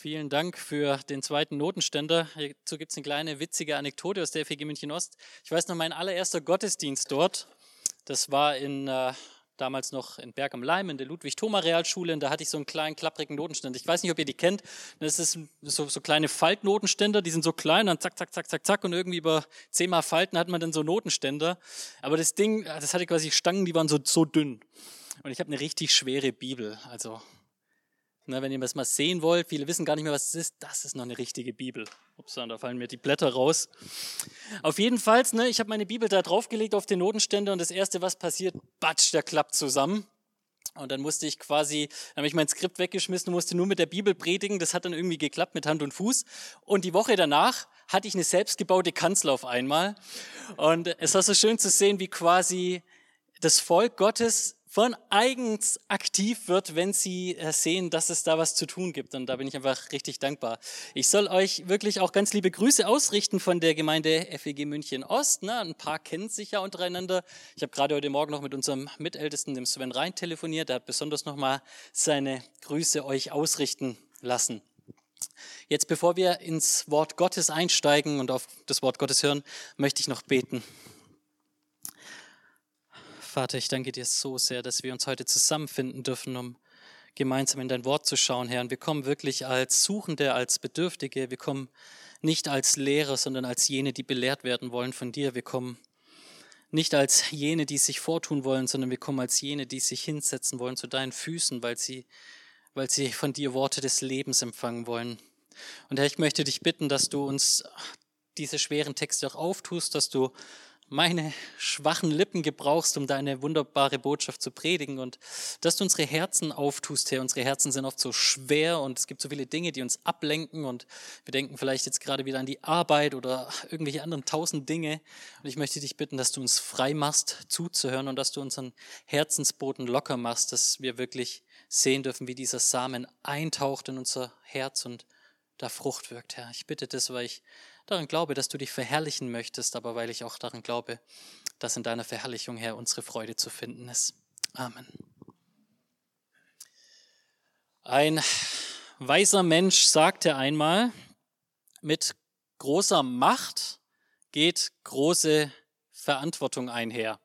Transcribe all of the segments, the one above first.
Vielen Dank für den zweiten Notenständer. Hierzu gibt es eine kleine witzige Anekdote aus der FG München Ost. Ich weiß noch, mein allererster Gottesdienst dort, das war in, äh, damals noch in Berg am Leim in der Ludwig-Thoma-Realschule. Und da hatte ich so einen kleinen, klapprigen Notenständer. Ich weiß nicht, ob ihr die kennt. Das ist so, so kleine Faltnotenständer, die sind so klein, dann zack, zack, zack, zack, zack. Und irgendwie über zehnmal Falten hat man dann so Notenständer. Aber das Ding, das hatte quasi Stangen, die waren so, so dünn. Und ich habe eine richtig schwere Bibel. Also Ne, wenn ihr das mal sehen wollt, viele wissen gar nicht mehr, was es ist. Das ist noch eine richtige Bibel. Ups, da fallen mir die Blätter raus. Auf jeden Fall, ne, ich habe meine Bibel da draufgelegt auf den Notenständer und das erste, was passiert, batsch, der klappt zusammen. Und dann musste ich quasi, dann habe ich mein Skript weggeschmissen und musste nur mit der Bibel predigen. Das hat dann irgendwie geklappt mit Hand und Fuß. Und die Woche danach hatte ich eine selbstgebaute Kanzel auf einmal. Und es war so schön zu sehen, wie quasi das Volk Gottes von eigens aktiv wird, wenn sie äh, sehen, dass es da was zu tun gibt. Und da bin ich einfach richtig dankbar. Ich soll euch wirklich auch ganz liebe Grüße ausrichten von der Gemeinde FEG München Ost. Ne? Ein paar kennen sich ja untereinander. Ich habe gerade heute Morgen noch mit unserem Mitältesten, dem Sven Rhein, telefoniert. Der hat besonders nochmal seine Grüße euch ausrichten lassen. Jetzt, bevor wir ins Wort Gottes einsteigen und auf das Wort Gottes hören, möchte ich noch beten. Vater, ich danke dir so sehr, dass wir uns heute zusammenfinden dürfen, um gemeinsam in dein Wort zu schauen, Herr. Und wir kommen wirklich als Suchende, als Bedürftige. Wir kommen nicht als Lehrer, sondern als jene, die belehrt werden wollen von dir. Wir kommen nicht als jene, die sich vortun wollen, sondern wir kommen als jene, die sich hinsetzen wollen zu deinen Füßen, weil sie, weil sie von dir Worte des Lebens empfangen wollen. Und Herr, ich möchte dich bitten, dass du uns diese schweren Texte auch auftust, dass du meine schwachen Lippen gebrauchst, um deine wunderbare Botschaft zu predigen und dass du unsere Herzen auftust, Herr. Unsere Herzen sind oft so schwer und es gibt so viele Dinge, die uns ablenken und wir denken vielleicht jetzt gerade wieder an die Arbeit oder irgendwelche anderen tausend Dinge. Und ich möchte dich bitten, dass du uns frei machst, zuzuhören und dass du unseren Herzensboden locker machst, dass wir wirklich sehen dürfen, wie dieser Samen eintaucht in unser Herz und da Frucht wirkt, Herr. Ich bitte das, weil ich daran glaube, dass du dich verherrlichen möchtest, aber weil ich auch daran glaube, dass in deiner Verherrlichung, Herr, unsere Freude zu finden ist. Amen. Ein weiser Mensch sagte einmal, mit großer Macht geht große Verantwortung einher.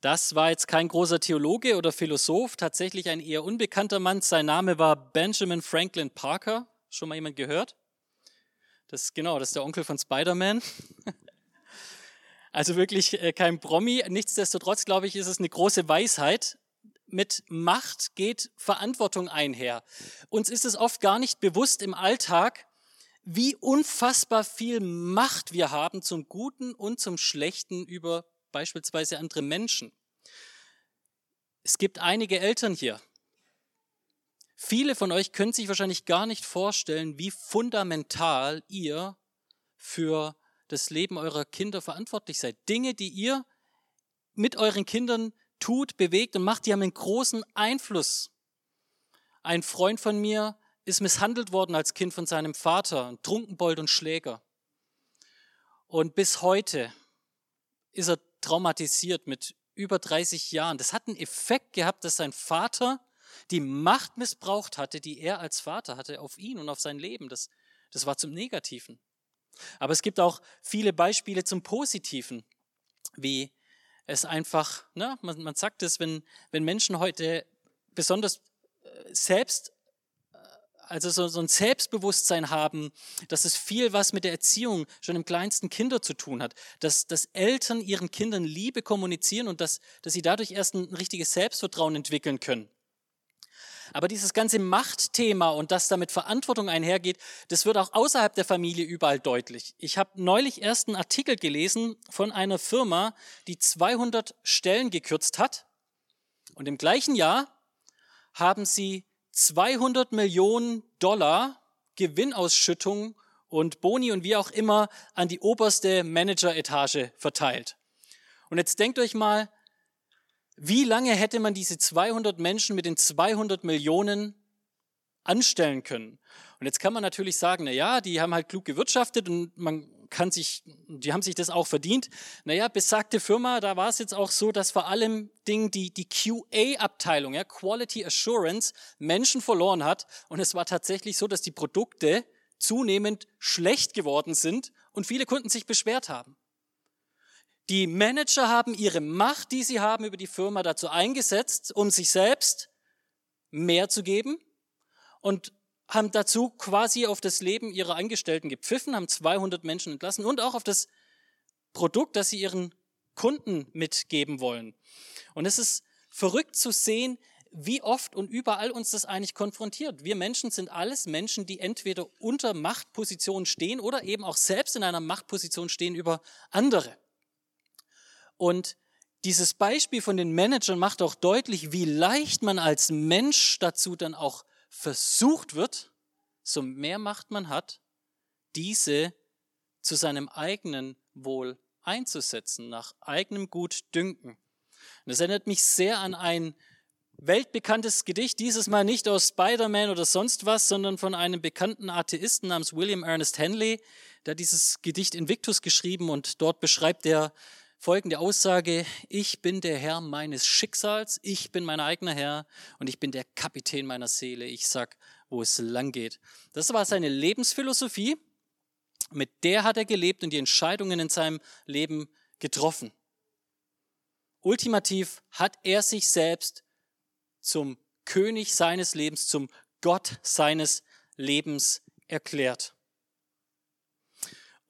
Das war jetzt kein großer Theologe oder Philosoph, tatsächlich ein eher unbekannter Mann. Sein Name war Benjamin Franklin Parker. Schon mal jemand gehört? Das genau, das ist der Onkel von Spider-Man. Also wirklich äh, kein Promi. Nichtsdestotrotz, glaube ich, ist es eine große Weisheit. Mit Macht geht Verantwortung einher. Uns ist es oft gar nicht bewusst im Alltag, wie unfassbar viel Macht wir haben zum Guten und zum Schlechten über beispielsweise andere Menschen. Es gibt einige Eltern hier, Viele von euch können sich wahrscheinlich gar nicht vorstellen, wie fundamental ihr für das Leben eurer Kinder verantwortlich seid. Dinge, die ihr mit euren Kindern tut, bewegt und macht, die haben einen großen Einfluss. Ein Freund von mir ist misshandelt worden als Kind von seinem Vater, ein Trunkenbold und Schläger. Und bis heute ist er traumatisiert mit über 30 Jahren. Das hat einen Effekt gehabt, dass sein Vater die Macht missbraucht hatte, die er als Vater hatte auf ihn und auf sein Leben. Das, das war zum Negativen. Aber es gibt auch viele Beispiele zum Positiven, wie es einfach, ne, man, man sagt es, wenn, wenn Menschen heute besonders äh, selbst, äh, also so, so ein Selbstbewusstsein haben, dass es viel was mit der Erziehung schon im kleinsten Kinder zu tun hat, dass, dass Eltern ihren Kindern Liebe kommunizieren und dass, dass sie dadurch erst ein richtiges Selbstvertrauen entwickeln können. Aber dieses ganze Machtthema und das damit Verantwortung einhergeht, das wird auch außerhalb der Familie überall deutlich. Ich habe neulich erst einen Artikel gelesen von einer Firma, die 200 Stellen gekürzt hat. Und im gleichen Jahr haben sie 200 Millionen Dollar Gewinnausschüttung und Boni und wie auch immer an die oberste Manageretage verteilt. Und jetzt denkt euch mal, wie lange hätte man diese 200 Menschen mit den 200 Millionen anstellen können? Und jetzt kann man natürlich sagen, na ja, die haben halt klug gewirtschaftet und man kann sich, die haben sich das auch verdient. Naja, besagte Firma, da war es jetzt auch so, dass vor allem Ding die, die QA-Abteilung, ja, Quality Assurance, Menschen verloren hat. Und es war tatsächlich so, dass die Produkte zunehmend schlecht geworden sind und viele Kunden sich beschwert haben. Die Manager haben ihre Macht, die sie haben über die Firma dazu eingesetzt, um sich selbst mehr zu geben und haben dazu quasi auf das Leben ihrer Angestellten gepfiffen, haben 200 Menschen entlassen und auch auf das Produkt, das sie ihren Kunden mitgeben wollen. Und es ist verrückt zu sehen, wie oft und überall uns das eigentlich konfrontiert. Wir Menschen sind alles Menschen, die entweder unter Machtpositionen stehen oder eben auch selbst in einer Machtposition stehen über andere. Und dieses Beispiel von den Managern macht auch deutlich, wie leicht man als Mensch dazu dann auch versucht wird, so mehr Macht man hat, diese zu seinem eigenen Wohl einzusetzen, nach eigenem Gutdünken. Und das erinnert mich sehr an ein weltbekanntes Gedicht, dieses Mal nicht aus Spider-Man oder sonst was, sondern von einem bekannten Atheisten namens William Ernest Henley, der dieses Gedicht Invictus geschrieben und dort beschreibt er folgende Aussage, ich bin der Herr meines Schicksals, ich bin mein eigener Herr und ich bin der Kapitän meiner Seele, ich sag, wo es lang geht. Das war seine Lebensphilosophie, mit der hat er gelebt und die Entscheidungen in seinem Leben getroffen. Ultimativ hat er sich selbst zum König seines Lebens, zum Gott seines Lebens erklärt.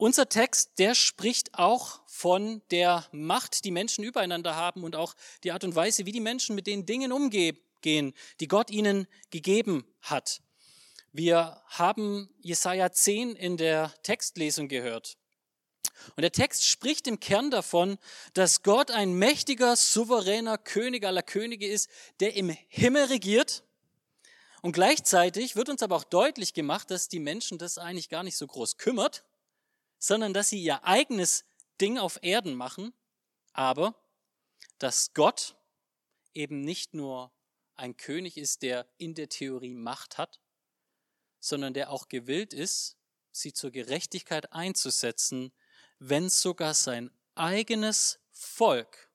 Unser Text, der spricht auch von der Macht, die Menschen übereinander haben und auch die Art und Weise, wie die Menschen mit den Dingen umgehen, die Gott ihnen gegeben hat. Wir haben Jesaja 10 in der Textlesung gehört. Und der Text spricht im Kern davon, dass Gott ein mächtiger, souveräner König aller Könige ist, der im Himmel regiert. Und gleichzeitig wird uns aber auch deutlich gemacht, dass die Menschen das eigentlich gar nicht so groß kümmert, sondern dass sie ihr eigenes Ding auf Erden machen, aber dass Gott eben nicht nur ein König ist, der in der Theorie Macht hat, sondern der auch gewillt ist, sie zur Gerechtigkeit einzusetzen, wenn sogar sein eigenes Volk,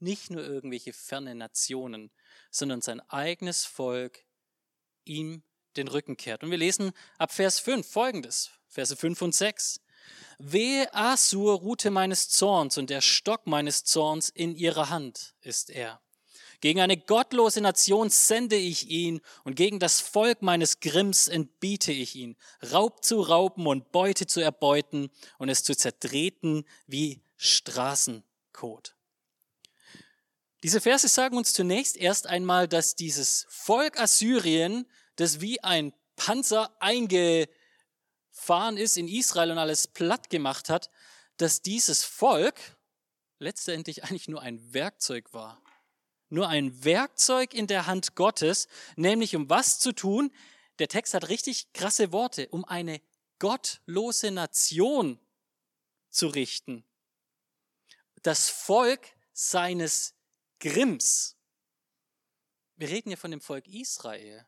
nicht nur irgendwelche ferne Nationen, sondern sein eigenes Volk ihm den Rücken kehrt. Und wir lesen ab Vers 5 folgendes, Verse 5 und 6. Wehe Asur, Rute meines Zorns und der Stock meines Zorns in ihrer Hand ist er. Gegen eine gottlose Nation sende ich ihn und gegen das Volk meines Grimms entbiete ich ihn, Raub zu rauben und Beute zu erbeuten und es zu zertreten wie Straßenkot. Diese Verse sagen uns zunächst erst einmal, dass dieses Volk Assyrien, das wie ein Panzer einge gefahren ist in Israel und alles platt gemacht hat, dass dieses Volk letztendlich eigentlich nur ein Werkzeug war. Nur ein Werkzeug in der Hand Gottes, nämlich um was zu tun? Der Text hat richtig krasse Worte, um eine gottlose Nation zu richten. Das Volk seines Grimms. Wir reden hier von dem Volk Israel.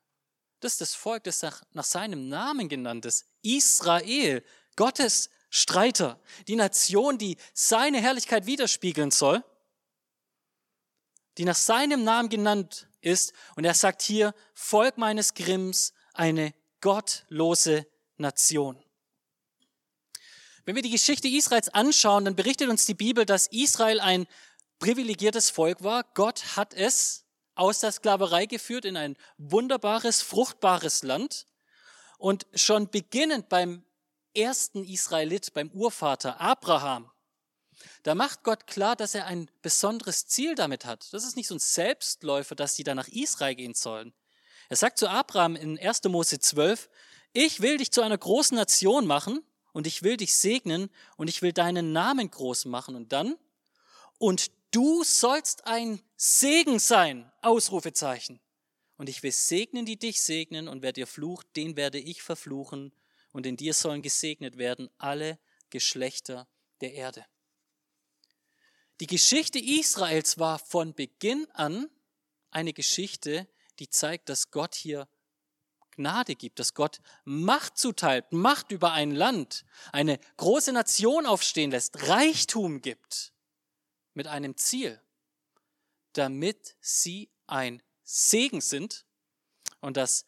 Das ist das Volk, das nach, nach seinem Namen genannt ist. Israel, Gottes Streiter. Die Nation, die seine Herrlichkeit widerspiegeln soll. Die nach seinem Namen genannt ist. Und er sagt hier, Volk meines Grimms, eine gottlose Nation. Wenn wir die Geschichte Israels anschauen, dann berichtet uns die Bibel, dass Israel ein privilegiertes Volk war. Gott hat es aus der Sklaverei geführt in ein wunderbares, fruchtbares Land. Und schon beginnend beim ersten Israelit, beim Urvater Abraham, da macht Gott klar, dass er ein besonderes Ziel damit hat. Das ist nicht so ein Selbstläufer, dass die da nach Israel gehen sollen. Er sagt zu Abraham in 1. Mose 12, ich will dich zu einer großen Nation machen und ich will dich segnen und ich will deinen Namen groß machen. Und dann, und du sollst ein Segen sein, Ausrufezeichen. Und ich will segnen, die dich segnen, und wer dir flucht, den werde ich verfluchen, und in dir sollen gesegnet werden alle Geschlechter der Erde. Die Geschichte Israels war von Beginn an eine Geschichte, die zeigt, dass Gott hier Gnade gibt, dass Gott Macht zuteilt, Macht über ein Land, eine große Nation aufstehen lässt, Reichtum gibt mit einem Ziel, damit sie ein Segen sind und dass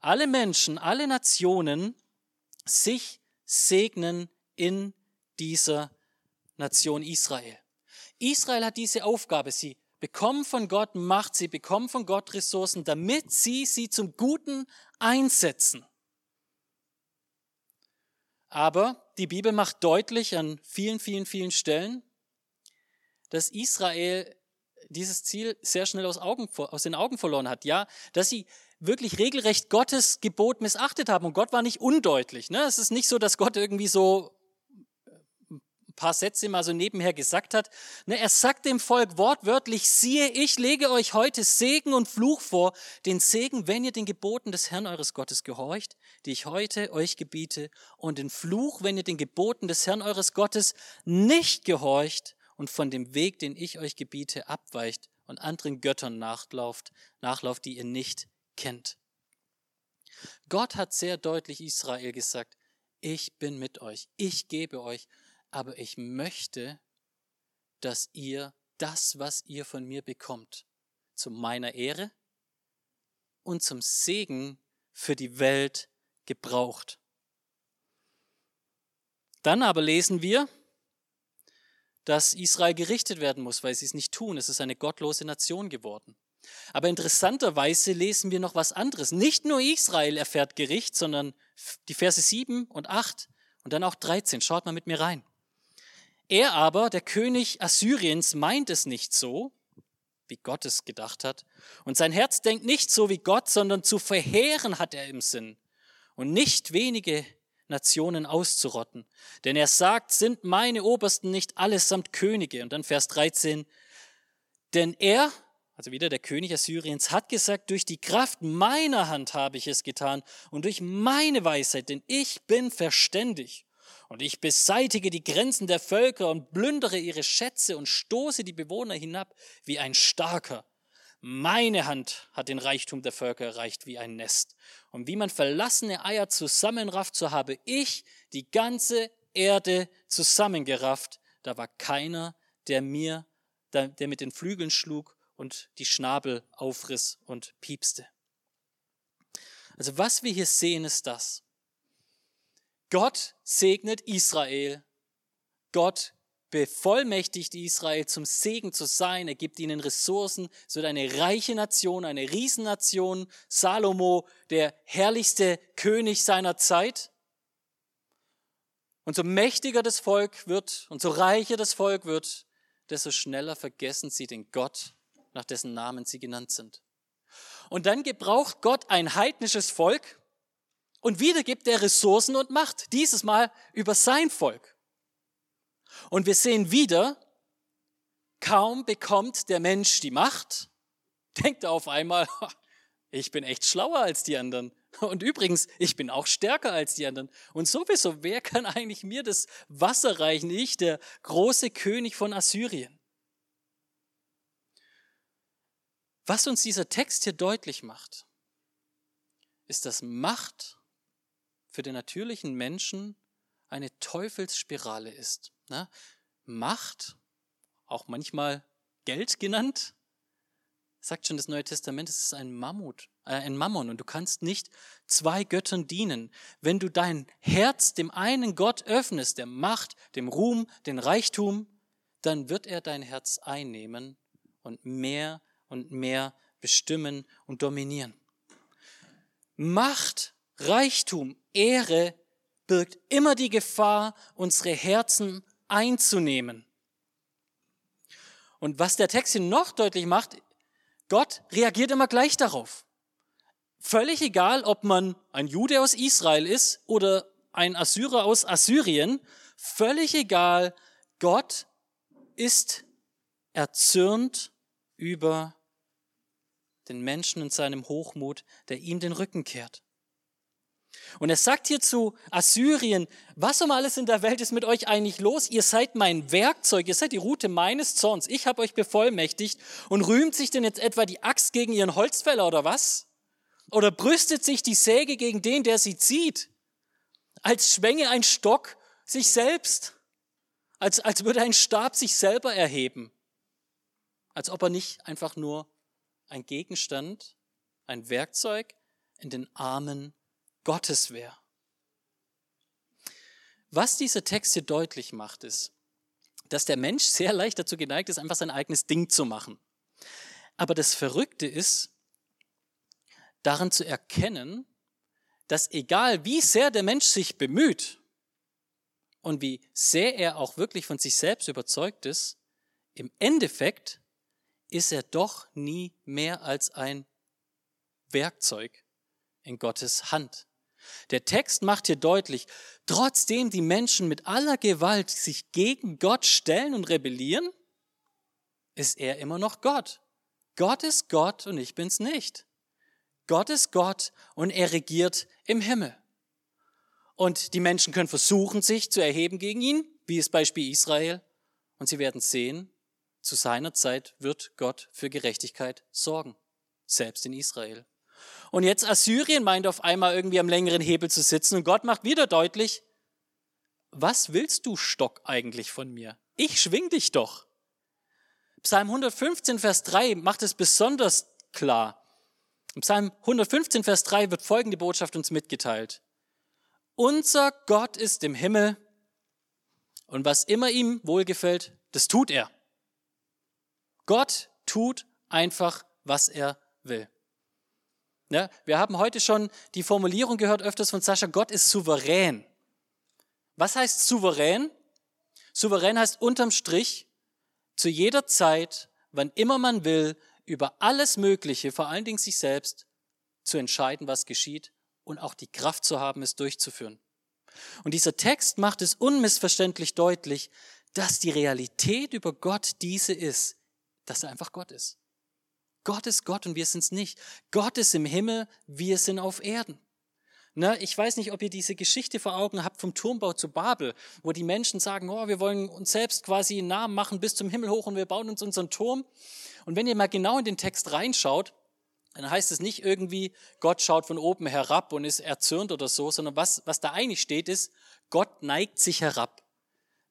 alle Menschen, alle Nationen sich segnen in dieser Nation Israel. Israel hat diese Aufgabe, sie bekommen von Gott Macht, sie bekommen von Gott Ressourcen, damit sie sie zum Guten einsetzen. Aber die Bibel macht deutlich an vielen, vielen, vielen Stellen, dass Israel dieses Ziel sehr schnell aus, Augen, aus den Augen verloren hat. Ja, dass sie wirklich regelrecht Gottes Gebot missachtet haben. Und Gott war nicht undeutlich. Ne? Es ist nicht so, dass Gott irgendwie so ein paar Sätze mal so nebenher gesagt hat. Ne, er sagt dem Volk wortwörtlich, siehe, ich lege euch heute Segen und Fluch vor. Den Segen, wenn ihr den Geboten des Herrn eures Gottes gehorcht, die ich heute euch gebiete. Und den Fluch, wenn ihr den Geboten des Herrn eures Gottes nicht gehorcht und von dem Weg, den ich euch gebiete, abweicht und anderen Göttern nachlauft, nachlauft, die ihr nicht kennt. Gott hat sehr deutlich Israel gesagt, ich bin mit euch, ich gebe euch, aber ich möchte, dass ihr das, was ihr von mir bekommt, zu meiner Ehre und zum Segen für die Welt gebraucht. Dann aber lesen wir, dass Israel gerichtet werden muss, weil sie es nicht tun. Es ist eine gottlose Nation geworden. Aber interessanterweise lesen wir noch was anderes. Nicht nur Israel erfährt Gericht, sondern die Verse 7 und 8 und dann auch 13. Schaut mal mit mir rein. Er aber, der König Assyriens, meint es nicht so, wie Gott es gedacht hat. Und sein Herz denkt nicht so wie Gott, sondern zu verheeren hat er im Sinn. Und nicht wenige Nationen auszurotten. Denn er sagt, sind meine Obersten nicht allesamt Könige? Und dann Vers 13. Denn er, also wieder der König Assyriens, hat gesagt, durch die Kraft meiner Hand habe ich es getan und durch meine Weisheit, denn ich bin verständig. Und ich beseitige die Grenzen der Völker und plündere ihre Schätze und stoße die Bewohner hinab wie ein Starker. Meine Hand hat den Reichtum der Völker erreicht wie ein Nest. Und wie man verlassene Eier zusammenrafft, so habe ich die ganze Erde zusammengerafft. Da war keiner, der mir, der, mit den Flügeln schlug und die Schnabel aufriss und piepste. Also was wir hier sehen, ist das. Gott segnet Israel. Gott bevollmächtigt Israel zum Segen zu sein. Er gibt ihnen Ressourcen. Es wird eine reiche Nation, eine Riesennation. Salomo, der herrlichste König seiner Zeit. Und so mächtiger das Volk wird und so reicher das Volk wird, desto schneller vergessen sie den Gott, nach dessen Namen sie genannt sind. Und dann gebraucht Gott ein heidnisches Volk und wieder gibt er Ressourcen und Macht, dieses Mal über sein Volk. Und wir sehen wieder, kaum bekommt der Mensch die Macht, denkt er auf einmal, ich bin echt schlauer als die anderen. Und übrigens, ich bin auch stärker als die anderen. Und sowieso, wer kann eigentlich mir das Wasser reichen? Ich, der große König von Assyrien. Was uns dieser Text hier deutlich macht, ist, dass Macht für den natürlichen Menschen eine Teufelsspirale ist. Ne? Macht, auch manchmal Geld genannt, sagt schon das Neue Testament, es ist ein Mammut, äh, ein Mammon und du kannst nicht zwei Göttern dienen. Wenn du dein Herz dem einen Gott öffnest, der Macht, dem Ruhm, den Reichtum, dann wird er dein Herz einnehmen und mehr und mehr bestimmen und dominieren. Macht, Reichtum, Ehre birgt immer die Gefahr, unsere Herzen einzunehmen. Und was der Text hier noch deutlich macht, Gott reagiert immer gleich darauf. Völlig egal, ob man ein Jude aus Israel ist oder ein Assyrer aus Assyrien, völlig egal, Gott ist erzürnt über den Menschen in seinem Hochmut, der ihm den Rücken kehrt. Und er sagt hier zu Assyrien, was um alles in der Welt ist mit euch eigentlich los? Ihr seid mein Werkzeug, ihr seid die Route meines Zorns. Ich habe euch bevollmächtigt und rühmt sich denn jetzt etwa die Axt gegen ihren Holzfäller oder was? Oder brüstet sich die Säge gegen den, der sie zieht? Als schwänge ein Stock sich selbst. Als, als würde ein Stab sich selber erheben. Als ob er nicht einfach nur ein Gegenstand, ein Werkzeug in den Armen Gottes wäre. Was diese Texte deutlich macht, ist, dass der Mensch sehr leicht dazu geneigt ist, einfach sein eigenes Ding zu machen. Aber das Verrückte ist, daran zu erkennen, dass egal wie sehr der Mensch sich bemüht und wie sehr er auch wirklich von sich selbst überzeugt ist, im Endeffekt ist er doch nie mehr als ein Werkzeug in Gottes Hand. Der Text macht hier deutlich, trotzdem die Menschen mit aller Gewalt sich gegen Gott stellen und rebellieren, ist er immer noch Gott. Gott ist Gott und ich bin's nicht. Gott ist Gott und er regiert im Himmel. Und die Menschen können versuchen, sich zu erheben gegen ihn, wie es Beispiel Israel. Und sie werden sehen, zu seiner Zeit wird Gott für Gerechtigkeit sorgen, selbst in Israel. Und jetzt Assyrien meint auf einmal irgendwie am längeren Hebel zu sitzen und Gott macht wieder deutlich, was willst du Stock eigentlich von mir? Ich schwing dich doch. Psalm 115, Vers 3 macht es besonders klar. Im Psalm 115, Vers 3 wird folgende Botschaft uns mitgeteilt. Unser Gott ist im Himmel und was immer ihm wohlgefällt, das tut er. Gott tut einfach, was er will. Ja, wir haben heute schon die Formulierung gehört öfters von Sascha, Gott ist souverän. Was heißt souverän? Souverän heißt unterm Strich, zu jeder Zeit, wann immer man will, über alles Mögliche, vor allen Dingen sich selbst, zu entscheiden, was geschieht und auch die Kraft zu haben, es durchzuführen. Und dieser Text macht es unmissverständlich deutlich, dass die Realität über Gott diese ist, dass er einfach Gott ist. Gott ist Gott und wir sind es nicht. Gott ist im Himmel, wir sind auf Erden. Ne, ich weiß nicht, ob ihr diese Geschichte vor Augen habt vom Turmbau zu Babel, wo die Menschen sagen, oh, wir wollen uns selbst quasi einen Namen machen bis zum Himmel hoch und wir bauen uns unseren Turm. Und wenn ihr mal genau in den Text reinschaut, dann heißt es nicht irgendwie, Gott schaut von oben herab und ist erzürnt oder so, sondern was, was da eigentlich steht, ist, Gott neigt sich herab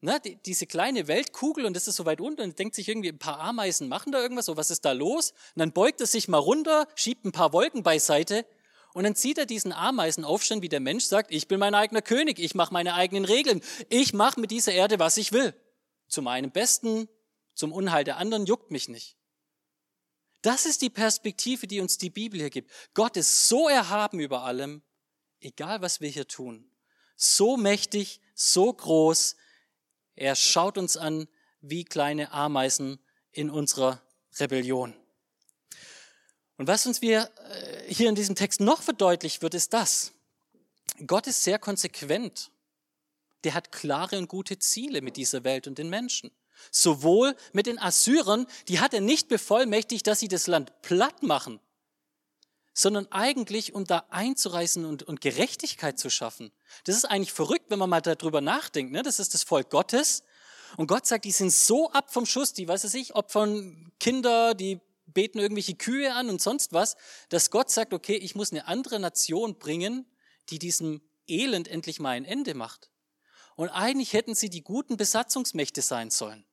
ne, die, diese kleine Weltkugel und das ist so weit unten und denkt sich irgendwie, ein paar Ameisen machen da irgendwas, so was ist da los? Und dann beugt er sich mal runter, schiebt ein paar Wolken beiseite und dann zieht er diesen Ameisen aufstehen, wie der Mensch sagt, ich bin mein eigener König, ich mache meine eigenen Regeln, ich mache mit dieser Erde, was ich will. Zu meinem Besten, zum Unheil der anderen juckt mich nicht. Das ist die Perspektive, die uns die Bibel hier gibt. Gott ist so erhaben über allem, egal was wir hier tun. So mächtig, so groß, er schaut uns an wie kleine Ameisen in unserer Rebellion. Und was uns wir äh, hier in diesem Text noch verdeutlicht wird, ist das. Gott ist sehr konsequent. Der hat klare und gute Ziele mit dieser Welt und den Menschen. Sowohl mit den Assyrern, die hat er nicht bevollmächtigt, dass sie das Land platt machen, sondern eigentlich, um da einzureißen und, und Gerechtigkeit zu schaffen. Das ist eigentlich verrückt, wenn man mal darüber nachdenkt. Ne? Das ist das Volk Gottes. Und Gott sagt, die sind so ab vom Schuss, die, weiß ich, opfern Kinder, die beten irgendwelche Kühe an und sonst was, dass Gott sagt, okay, ich muss eine andere Nation bringen, die diesem Elend endlich mal ein Ende macht. Und eigentlich hätten sie die guten Besatzungsmächte sein sollen.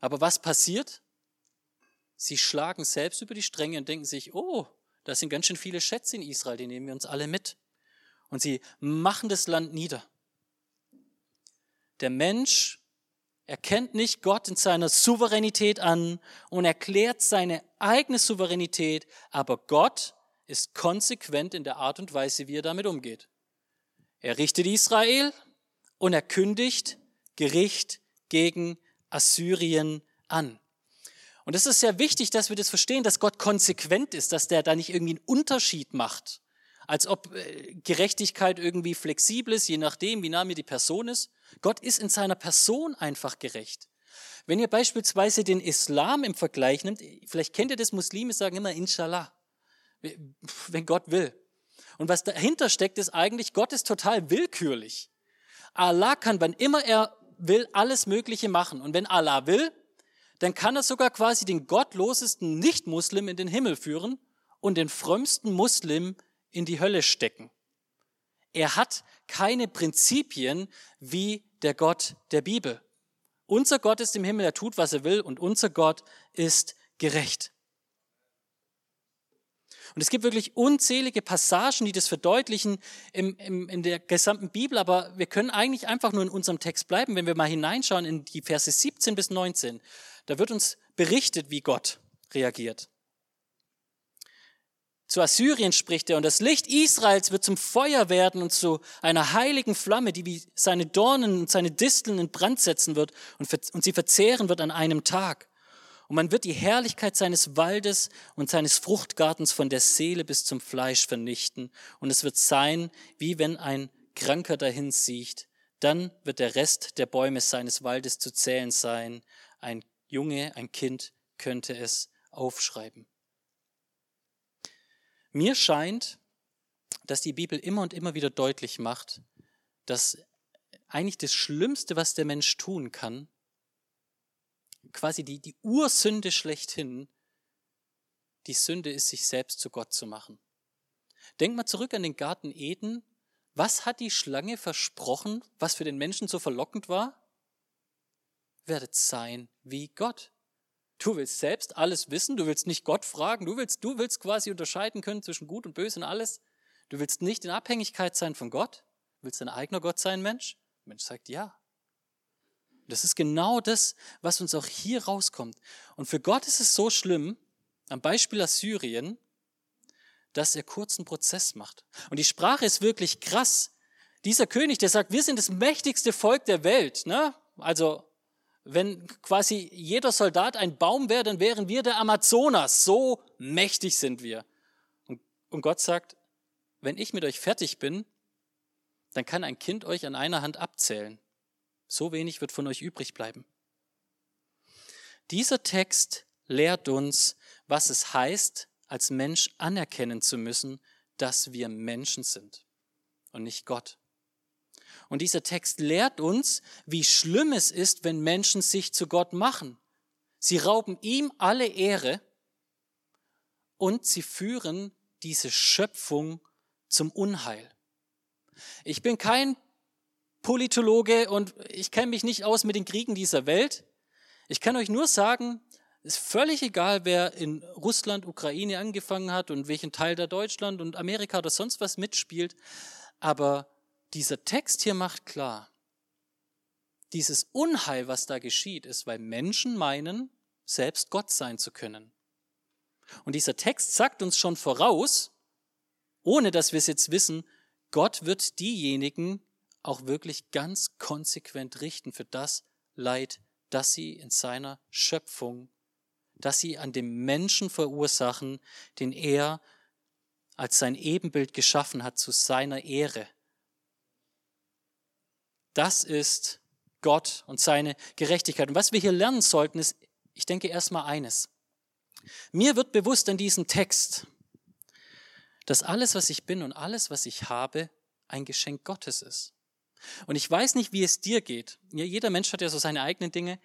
Aber was passiert? Sie schlagen selbst über die Stränge und denken sich, oh, das sind ganz schön viele Schätze in Israel, die nehmen wir uns alle mit. Und sie machen das Land nieder. Der Mensch erkennt nicht Gott in seiner Souveränität an und erklärt seine eigene Souveränität, aber Gott ist konsequent in der Art und Weise, wie er damit umgeht. Er richtet Israel und er kündigt Gericht gegen Assyrien an. Und es ist sehr wichtig, dass wir das verstehen, dass Gott konsequent ist, dass der da nicht irgendwie einen Unterschied macht. Als ob äh, Gerechtigkeit irgendwie flexibel ist, je nachdem, wie nah mir die Person ist. Gott ist in seiner Person einfach gerecht. Wenn ihr beispielsweise den Islam im Vergleich nimmt, vielleicht kennt ihr das, Muslime sagen immer Inshallah, wenn Gott will. Und was dahinter steckt, ist eigentlich, Gott ist total willkürlich. Allah kann, wann immer er will, alles Mögliche machen. Und wenn Allah will, dann kann er sogar quasi den gottlosesten Nicht-Muslim in den Himmel führen und den frömmsten Muslim in die Hölle stecken. Er hat keine Prinzipien wie der Gott der Bibel. Unser Gott ist im Himmel, er tut, was er will und unser Gott ist gerecht. Und es gibt wirklich unzählige Passagen, die das verdeutlichen im, im, in der gesamten Bibel, aber wir können eigentlich einfach nur in unserem Text bleiben, wenn wir mal hineinschauen in die Verse 17 bis 19. Da wird uns berichtet, wie Gott reagiert. Zu Assyrien spricht er, und das Licht Israels wird zum Feuer werden und zu einer heiligen Flamme, die wie seine Dornen und seine Disteln in Brand setzen wird und, sie verzehren wird an einem Tag. Und man wird die Herrlichkeit seines Waldes und seines Fruchtgartens von der Seele bis zum Fleisch vernichten. Und es wird sein, wie wenn ein Kranker dahin sieht. Dann wird der Rest der Bäume seines Waldes zu zählen sein. Ein Junge, ein Kind könnte es aufschreiben. Mir scheint, dass die Bibel immer und immer wieder deutlich macht, dass eigentlich das Schlimmste, was der Mensch tun kann, quasi die, die Ursünde schlechthin, die Sünde ist, sich selbst zu Gott zu machen. Denk mal zurück an den Garten Eden. Was hat die Schlange versprochen, was für den Menschen so verlockend war? Werdet sein wie Gott. Du willst selbst alles wissen, du willst nicht Gott fragen, du willst, du willst quasi unterscheiden können zwischen gut und böse und alles. Du willst nicht in Abhängigkeit sein von Gott. Willst dein eigener Gott sein, Mensch? Der Mensch sagt ja. Das ist genau das, was uns auch hier rauskommt. Und für Gott ist es so schlimm, am Beispiel Assyrien, dass er kurzen Prozess macht. Und die Sprache ist wirklich krass. Dieser König, der sagt, wir sind das mächtigste Volk der Welt. Ne? Also wenn quasi jeder Soldat ein Baum wäre, dann wären wir der Amazonas. So mächtig sind wir. Und, Gott sagt, wenn ich mit euch fertig bin, dann kann ein Kind euch an einer Hand abzählen. So wenig wird von euch übrig bleiben. Dieser Text lehrt uns, was es heißt, als Mensch anerkennen zu müssen, dass wir Menschen sind und nicht Gott. Und dieser Text lehrt uns, wie schlimm es ist, wenn Menschen sich zu Gott machen. Sie rauben ihm alle Ehre und sie führen diese Schöpfung zum Unheil. Ich bin kein Politologe und ich kenne mich nicht aus mit den Kriegen dieser Welt. Ich kann euch nur sagen, es ist völlig egal, wer in Russland, Ukraine angefangen hat und welchen Teil da Deutschland und Amerika oder sonst was mitspielt. Aber dieser Text hier macht klar, dieses Unheil, was da geschieht, ist, weil Menschen meinen, selbst Gott sein zu können. Und dieser Text sagt uns schon voraus, ohne dass wir es jetzt wissen, Gott wird diejenigen auch wirklich ganz konsequent richten für das Leid, das sie in seiner Schöpfung, das sie an dem Menschen verursachen, den er als sein Ebenbild geschaffen hat zu seiner Ehre. Das ist Gott und seine Gerechtigkeit. Und was wir hier lernen sollten, ist, ich denke erstmal eines. Mir wird bewusst in diesem Text, dass alles, was ich bin und alles, was ich habe, ein Geschenk Gottes ist. Und ich weiß nicht, wie es dir geht. Jeder Mensch hat ja so seine eigenen Dinge.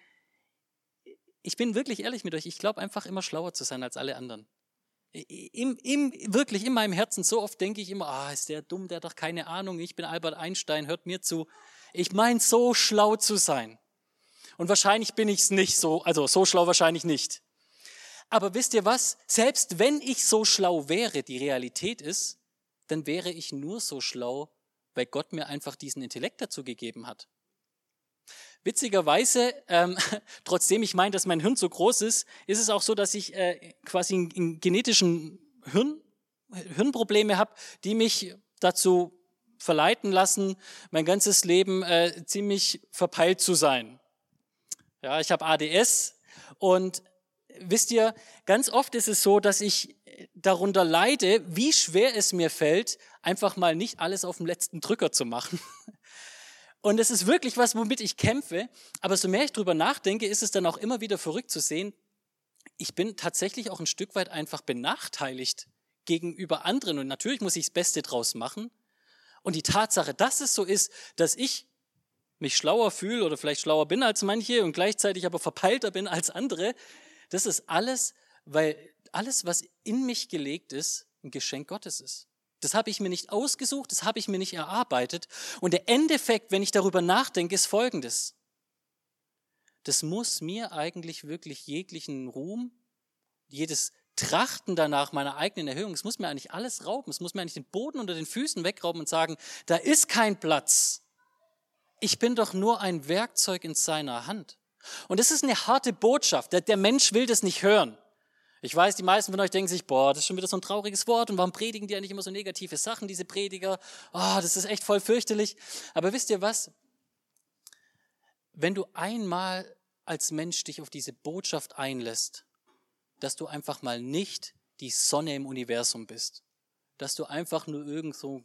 Ich bin wirklich ehrlich mit euch. Ich glaube einfach immer schlauer zu sein als alle anderen. Im, im, wirklich in meinem Herzen so oft denke ich immer, ah, ist der dumm, der hat doch keine Ahnung. Ich bin Albert Einstein, hört mir zu. Ich meine, so schlau zu sein. Und wahrscheinlich bin ich es nicht so, also so schlau wahrscheinlich nicht. Aber wisst ihr was? Selbst wenn ich so schlau wäre, die Realität ist, dann wäre ich nur so schlau, weil Gott mir einfach diesen Intellekt dazu gegeben hat. Witzigerweise, ähm, trotzdem ich meine, dass mein Hirn so groß ist, ist es auch so, dass ich äh, quasi einen genetischen Hirn, Hirnprobleme habe, die mich dazu verleiten lassen, mein ganzes Leben äh, ziemlich verpeilt zu sein. Ja, ich habe ADS und wisst ihr, ganz oft ist es so, dass ich darunter leide, wie schwer es mir fällt, einfach mal nicht alles auf dem letzten Drücker zu machen. Und es ist wirklich was, womit ich kämpfe. Aber so mehr ich drüber nachdenke, ist es dann auch immer wieder verrückt zu sehen, ich bin tatsächlich auch ein Stück weit einfach benachteiligt gegenüber anderen. Und natürlich muss ich das Beste draus machen. Und die Tatsache, dass es so ist, dass ich mich schlauer fühle oder vielleicht schlauer bin als manche und gleichzeitig aber verpeilter bin als andere, das ist alles, weil alles, was in mich gelegt ist, ein Geschenk Gottes ist. Das habe ich mir nicht ausgesucht, das habe ich mir nicht erarbeitet. Und der Endeffekt, wenn ich darüber nachdenke, ist folgendes. Das muss mir eigentlich wirklich jeglichen Ruhm, jedes Trachten danach meiner eigenen Erhöhung, es muss mir eigentlich alles rauben, es muss mir eigentlich den Boden unter den Füßen wegrauben und sagen, da ist kein Platz. Ich bin doch nur ein Werkzeug in seiner Hand. Und das ist eine harte Botschaft. Der, der Mensch will das nicht hören. Ich weiß, die meisten von euch denken sich, boah, das ist schon wieder so ein trauriges Wort und warum predigen die eigentlich immer so negative Sachen, diese Prediger? Oh, das ist echt voll fürchterlich. Aber wisst ihr was? Wenn du einmal als Mensch dich auf diese Botschaft einlässt, dass du einfach mal nicht die Sonne im Universum bist. Dass du einfach nur irgend so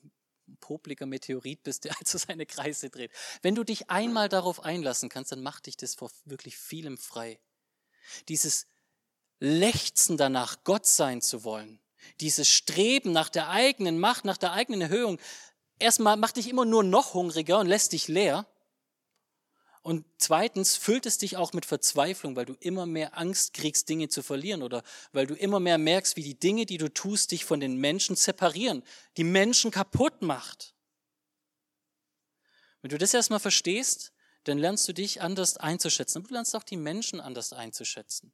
ein popliger Meteorit bist, der also seine Kreise dreht. Wenn du dich einmal darauf einlassen kannst, dann macht dich das vor wirklich vielem frei. Dieses Lechzen danach, Gott sein zu wollen, dieses Streben nach der eigenen Macht, nach der eigenen Erhöhung, erstmal macht dich immer nur noch hungriger und lässt dich leer. Und zweitens füllt es dich auch mit Verzweiflung, weil du immer mehr Angst kriegst, Dinge zu verlieren oder weil du immer mehr merkst, wie die Dinge, die du tust, dich von den Menschen separieren, die Menschen kaputt macht. Wenn du das erstmal verstehst, dann lernst du dich anders einzuschätzen. Und du lernst auch die Menschen anders einzuschätzen.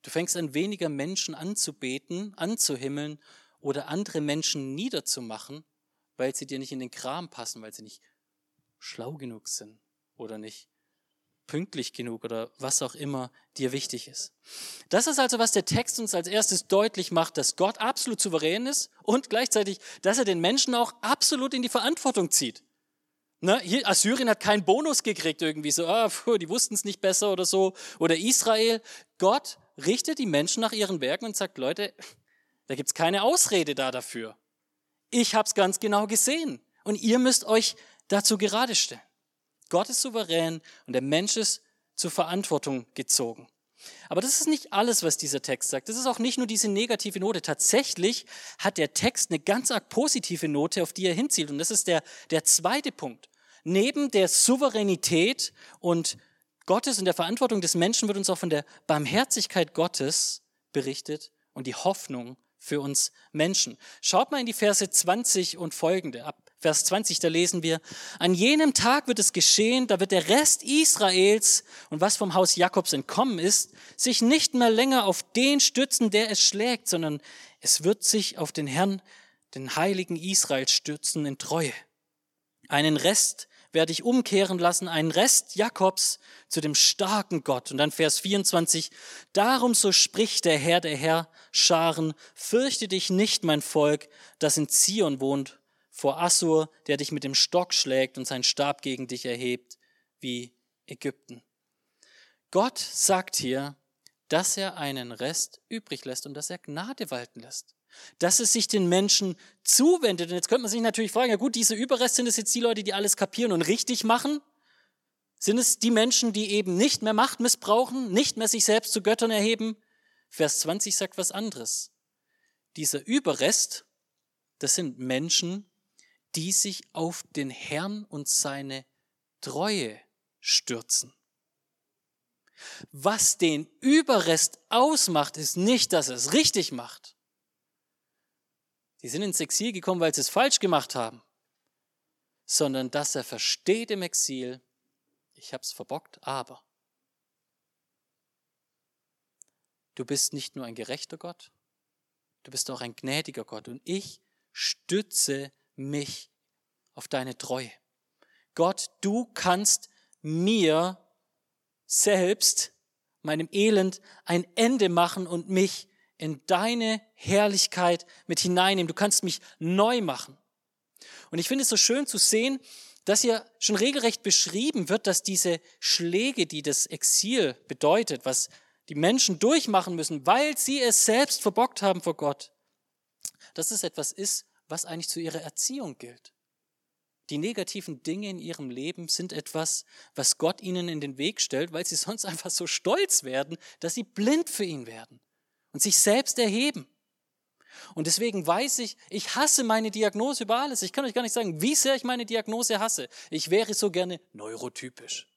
Du fängst an, weniger Menschen anzubeten, anzuhimmeln oder andere Menschen niederzumachen, weil sie dir nicht in den Kram passen, weil sie nicht schlau genug sind oder nicht pünktlich genug oder was auch immer dir wichtig ist. Das ist also, was der Text uns als erstes deutlich macht, dass Gott absolut souverän ist und gleichzeitig, dass er den Menschen auch absolut in die Verantwortung zieht. Ne, hier, Assyrien hat keinen Bonus gekriegt irgendwie so, ah, pfuh, die wussten es nicht besser oder so. Oder Israel. Gott richtet die Menschen nach ihren Werken und sagt, Leute, da gibt's keine Ausrede da dafür. Ich hab's ganz genau gesehen und ihr müsst euch dazu gerade stellen. Gott ist souverän und der Mensch ist zur Verantwortung gezogen. Aber das ist nicht alles, was dieser Text sagt. Das ist auch nicht nur diese negative Note. Tatsächlich hat der Text eine ganz arg positive Note, auf die er hinzielt. Und das ist der, der zweite Punkt. Neben der Souveränität und Gottes und der Verantwortung des Menschen wird uns auch von der Barmherzigkeit Gottes berichtet und die Hoffnung für uns Menschen. Schaut mal in die Verse 20 und folgende. Ab Vers 20, da lesen wir, an jenem Tag wird es geschehen, da wird der Rest Israels und was vom Haus Jakobs entkommen ist, sich nicht mehr länger auf den stützen, der es schlägt, sondern es wird sich auf den Herrn, den Heiligen Israels stürzen in Treue. Einen Rest werde ich umkehren lassen, einen Rest Jakobs zu dem starken Gott. Und dann Vers 24, darum so spricht der Herr, der Herr, Scharen, fürchte dich nicht, mein Volk, das in Zion wohnt, vor Assur, der dich mit dem Stock schlägt und seinen Stab gegen dich erhebt, wie Ägypten. Gott sagt hier, dass er einen Rest übrig lässt und dass er Gnade walten lässt. Dass es sich den Menschen zuwendet. Und jetzt könnte man sich natürlich fragen, ja gut, diese Überreste sind es jetzt die Leute, die alles kapieren und richtig machen? Sind es die Menschen, die eben nicht mehr Macht missbrauchen, nicht mehr sich selbst zu Göttern erheben? Vers 20 sagt was anderes. Dieser Überrest, das sind Menschen, die sich auf den Herrn und seine Treue stürzen. Was den Überrest ausmacht, ist nicht, dass es richtig macht. Die sind ins Exil gekommen, weil sie es falsch gemacht haben, sondern dass er versteht im Exil, ich habe es verbockt, aber du bist nicht nur ein gerechter Gott, du bist auch ein gnädiger Gott und ich stütze mich auf deine Treue. Gott, du kannst mir selbst, meinem Elend, ein Ende machen und mich in deine Herrlichkeit mit hineinnehmen. Du kannst mich neu machen. Und ich finde es so schön zu sehen, dass hier schon regelrecht beschrieben wird, dass diese Schläge, die das Exil bedeutet, was die Menschen durchmachen müssen, weil sie es selbst verbockt haben vor Gott, dass es etwas ist, was eigentlich zu ihrer Erziehung gilt. Die negativen Dinge in ihrem Leben sind etwas, was Gott ihnen in den Weg stellt, weil sie sonst einfach so stolz werden, dass sie blind für ihn werden und sich selbst erheben. Und deswegen weiß ich, ich hasse meine Diagnose über alles. Ich kann euch gar nicht sagen, wie sehr ich meine Diagnose hasse. Ich wäre so gerne neurotypisch.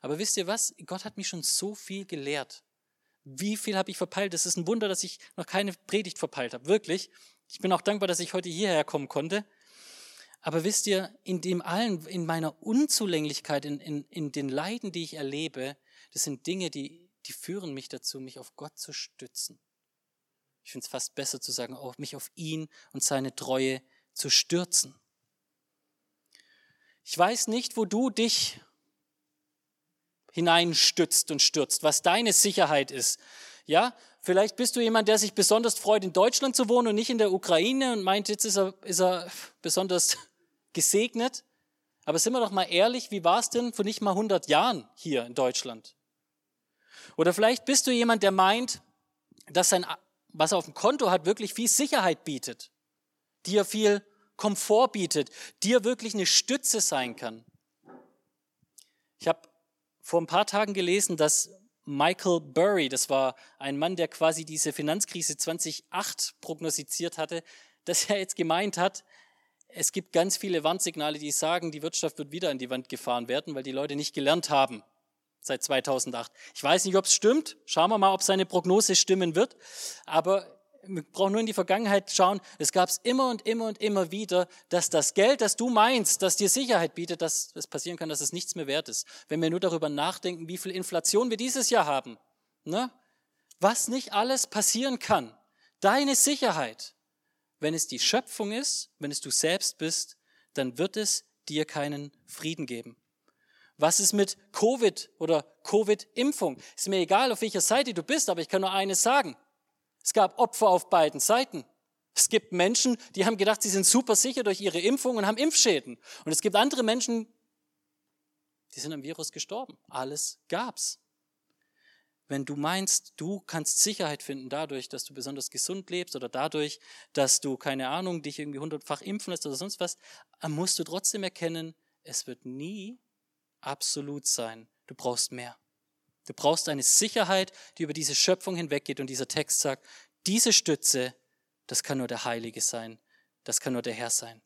Aber wisst ihr was? Gott hat mich schon so viel gelehrt, Wie viel habe ich verpeilt? Es ist ein Wunder, dass ich noch keine Predigt verpeilt habe. Wirklich. Ich bin auch dankbar, dass ich heute hierher kommen konnte. Aber wisst ihr, in dem allen, in meiner Unzulänglichkeit, in, in, in den Leiden, die ich erlebe, das sind Dinge, die, die führen mich dazu, mich auf Gott zu stützen. Ich finde es fast besser zu sagen, auch mich auf ihn und seine Treue zu stürzen. Ich weiß nicht, wo du dich hineinstützt und stürzt, was deine Sicherheit ist. Ja, vielleicht bist du jemand, der sich besonders freut, in Deutschland zu wohnen und nicht in der Ukraine und meint, jetzt ist er, ist er besonders gesegnet. Aber sind wir doch mal ehrlich, wie war es denn vor nicht mal 100 Jahren hier in Deutschland? Oder vielleicht bist du jemand, der meint, dass sein, was er auf dem Konto hat, wirklich viel Sicherheit bietet, dir viel Komfort bietet, dir wirklich eine Stütze sein kann. Ich habe vor ein paar Tagen gelesen, dass Michael Burry, das war ein Mann, der quasi diese Finanzkrise 2008 prognostiziert hatte, dass er jetzt gemeint hat, es gibt ganz viele Warnsignale, die sagen, die Wirtschaft wird wieder an die Wand gefahren werden, weil die Leute nicht gelernt haben seit 2008. Ich weiß nicht, ob es stimmt. Schauen wir mal, ob seine Prognose stimmen wird. Aber wir brauchen nur in die Vergangenheit schauen. Es gab es immer und immer und immer wieder, dass das Geld, das du meinst, das dir Sicherheit bietet, dass es passieren kann, dass es nichts mehr wert ist. Wenn wir nur darüber nachdenken, wie viel Inflation wir dieses Jahr haben. Ne? Was nicht alles passieren kann. Deine Sicherheit wenn es die Schöpfung ist, wenn es du selbst bist, dann wird es dir keinen Frieden geben. Was ist mit Covid oder Covid-Impfung? Ist mir egal, auf welcher Seite du bist, aber ich kann nur eines sagen. Es gab Opfer auf beiden Seiten. Es gibt Menschen, die haben gedacht, sie sind super sicher durch ihre Impfung und haben Impfschäden. Und es gibt andere Menschen, die sind am Virus gestorben. Alles gab's wenn du meinst, du kannst Sicherheit finden dadurch, dass du besonders gesund lebst oder dadurch, dass du, keine Ahnung, dich irgendwie hundertfach impfen lässt oder sonst was, musst du trotzdem erkennen, es wird nie absolut sein. Du brauchst mehr. Du brauchst eine Sicherheit, die über diese Schöpfung hinweggeht und dieser Text sagt, diese Stütze, das kann nur der Heilige sein, das kann nur der Herr sein.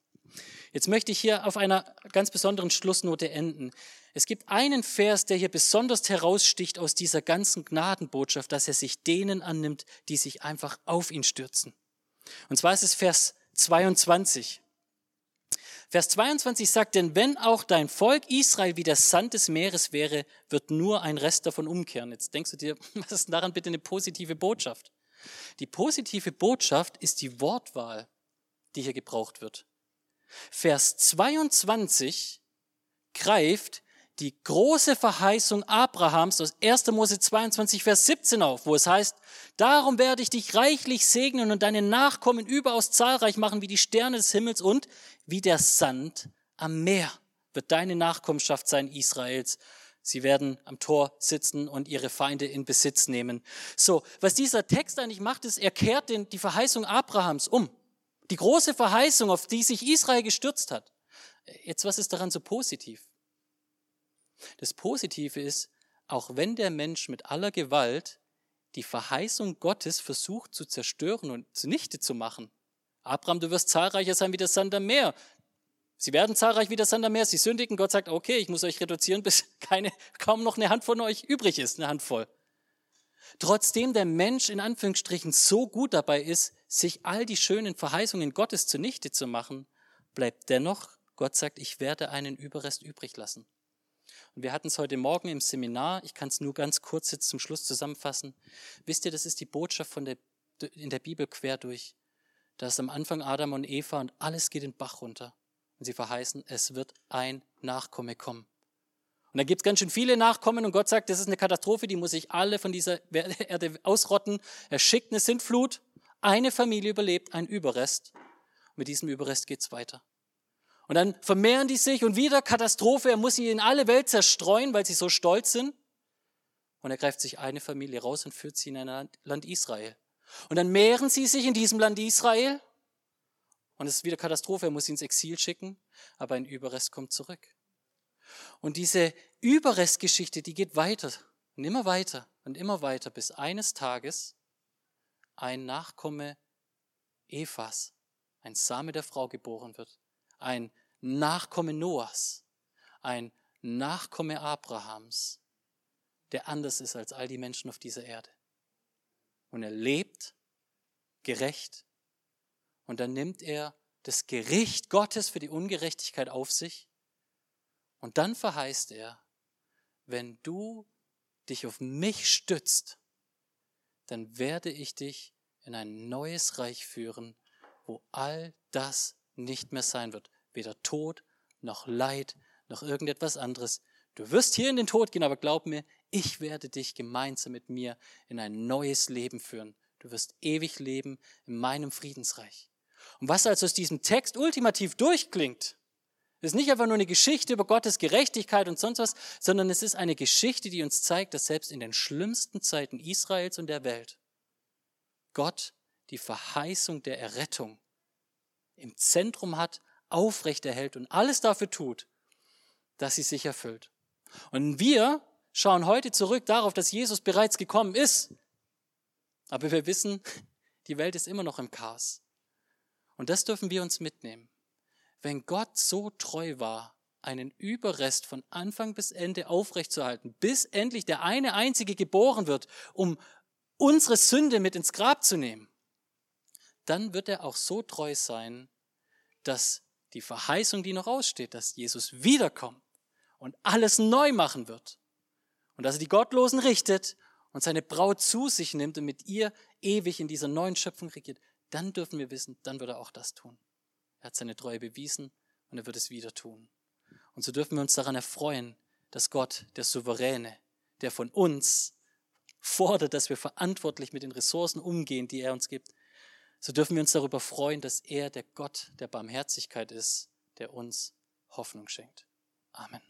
Jetzt möchte ich hier auf einer ganz besonderen Schlussnote enden. Es gibt einen Vers, der hier besonders heraussticht aus dieser ganzen Gnadenbotschaft, dass er sich denen annimmt, die sich einfach auf ihn stürzen. Und zwar ist es Vers 22. Vers 22 sagt, denn wenn auch dein Volk Israel wie der Sand des Meeres wäre, wird nur ein Rest davon umkehren. Jetzt denkst du dir, was ist daran bitte eine positive Botschaft? Die positive Botschaft ist die Wortwahl, die hier gebraucht wird. Vers 22 greift die große Verheißung Abrahams aus 1. Mose 22, Vers 17 auf, wo es heißt, darum werde ich dich reichlich segnen und deine Nachkommen überaus zahlreich machen wie die Sterne des Himmels und wie der Sand am Meer wird deine Nachkommenschaft sein Israels. Sie werden am Tor sitzen und ihre Feinde in Besitz nehmen. So, was dieser Text eigentlich macht, ist, er kehrt den, die Verheißung Abrahams um. Die große Verheißung, auf die sich Israel gestürzt hat. Jetzt, was ist daran so positiv? Das Positive ist, auch wenn der Mensch mit aller Gewalt die Verheißung Gottes versucht zu zerstören und zunichte zu machen. Abraham, du wirst zahlreicher sein wie das Sand am Meer. Sie werden zahlreich wie das Sand am Meer. Sie sündigen. Gott sagt, okay, ich muss euch reduzieren, bis keine, kaum noch eine Hand von euch übrig ist, eine Handvoll. Trotzdem der Mensch in Anführungsstrichen so gut dabei ist, sich all die schönen Verheißungen Gottes zunichte zu machen, bleibt dennoch, Gott sagt, ich werde einen Überrest übrig lassen. Und wir hatten es heute Morgen im Seminar, ich kann es nur ganz kurz jetzt zum Schluss zusammenfassen. Wisst ihr, das ist die Botschaft von der, in der Bibel quer durch. Da ist am Anfang Adam und Eva und alles geht den Bach runter. Und sie verheißen, es wird ein Nachkomme kommen. Und da gibt es ganz schön viele Nachkommen und Gott sagt, das ist eine Katastrophe, die muss sich alle von dieser Erde ausrotten. Er schickt eine Sintflut, eine Familie überlebt, ein Überrest. Und mit diesem Überrest geht's weiter. Und dann vermehren die sich und wieder Katastrophe. Er muss sie in alle Welt zerstreuen, weil sie so stolz sind. Und er greift sich eine Familie raus und führt sie in ein Land Israel. Und dann mehren sie sich in diesem Land Israel. Und es ist wieder Katastrophe. Er muss sie ins Exil schicken. Aber ein Überrest kommt zurück. Und diese Überrestgeschichte, die geht weiter und immer weiter und immer weiter, bis eines Tages ein Nachkomme Evas, ein Same der Frau geboren wird ein Nachkomme Noahs, ein Nachkomme Abrahams, der anders ist als all die Menschen auf dieser Erde. und er lebt gerecht. Und dann nimmt er das Gericht Gottes für die Ungerechtigkeit auf sich. Und dann verheißt er, wenn du dich auf mich stützt, dann werde ich dich in ein neues Reich führen, wo all das nicht mehr sein wird. Weder Tod noch Leid noch irgendetwas anderes. Du wirst hier in den Tod gehen, aber glaub mir, ich werde dich gemeinsam mit mir in ein neues Leben führen. Du wirst ewig leben in meinem Friedensreich. Und was also aus diesem Text ultimativ durchklingt, ist nicht einfach nur eine Geschichte über Gottes Gerechtigkeit und sonst was, sondern es ist eine Geschichte, die uns zeigt, dass selbst in den schlimmsten Zeiten Israels und der Welt Gott die Verheißung der Errettung im Zentrum hat, aufrechterhält und alles dafür tut, dass sie sich erfüllt. Und wir schauen heute zurück darauf, dass Jesus bereits gekommen ist. Aber wir wissen, die Welt ist immer noch im Chaos. Und das dürfen wir uns mitnehmen. Wenn Gott so treu war, einen Überrest von Anfang bis Ende aufrechtzuerhalten, bis endlich der eine einzige geboren wird, um unsere Sünde mit ins Grab zu nehmen, dann wird er auch so treu sein, dass die Verheißung, die noch aussteht, dass Jesus wiederkommt und alles neu machen wird und dass er die Gottlosen richtet und seine Braut zu sich nimmt und mit ihr ewig in dieser neuen Schöpfung regiert, dann dürfen wir wissen, dann wird er auch das tun. Er hat seine Treue bewiesen und er wird es wieder tun. Und so dürfen wir uns daran erfreuen, dass Gott, der Souveräne, der von uns fordert, dass wir verantwortlich mit den Ressourcen umgehen, die er uns gibt, so dürfen wir uns darüber freuen, dass er der Gott der Barmherzigkeit ist, der uns Hoffnung schenkt. Amen.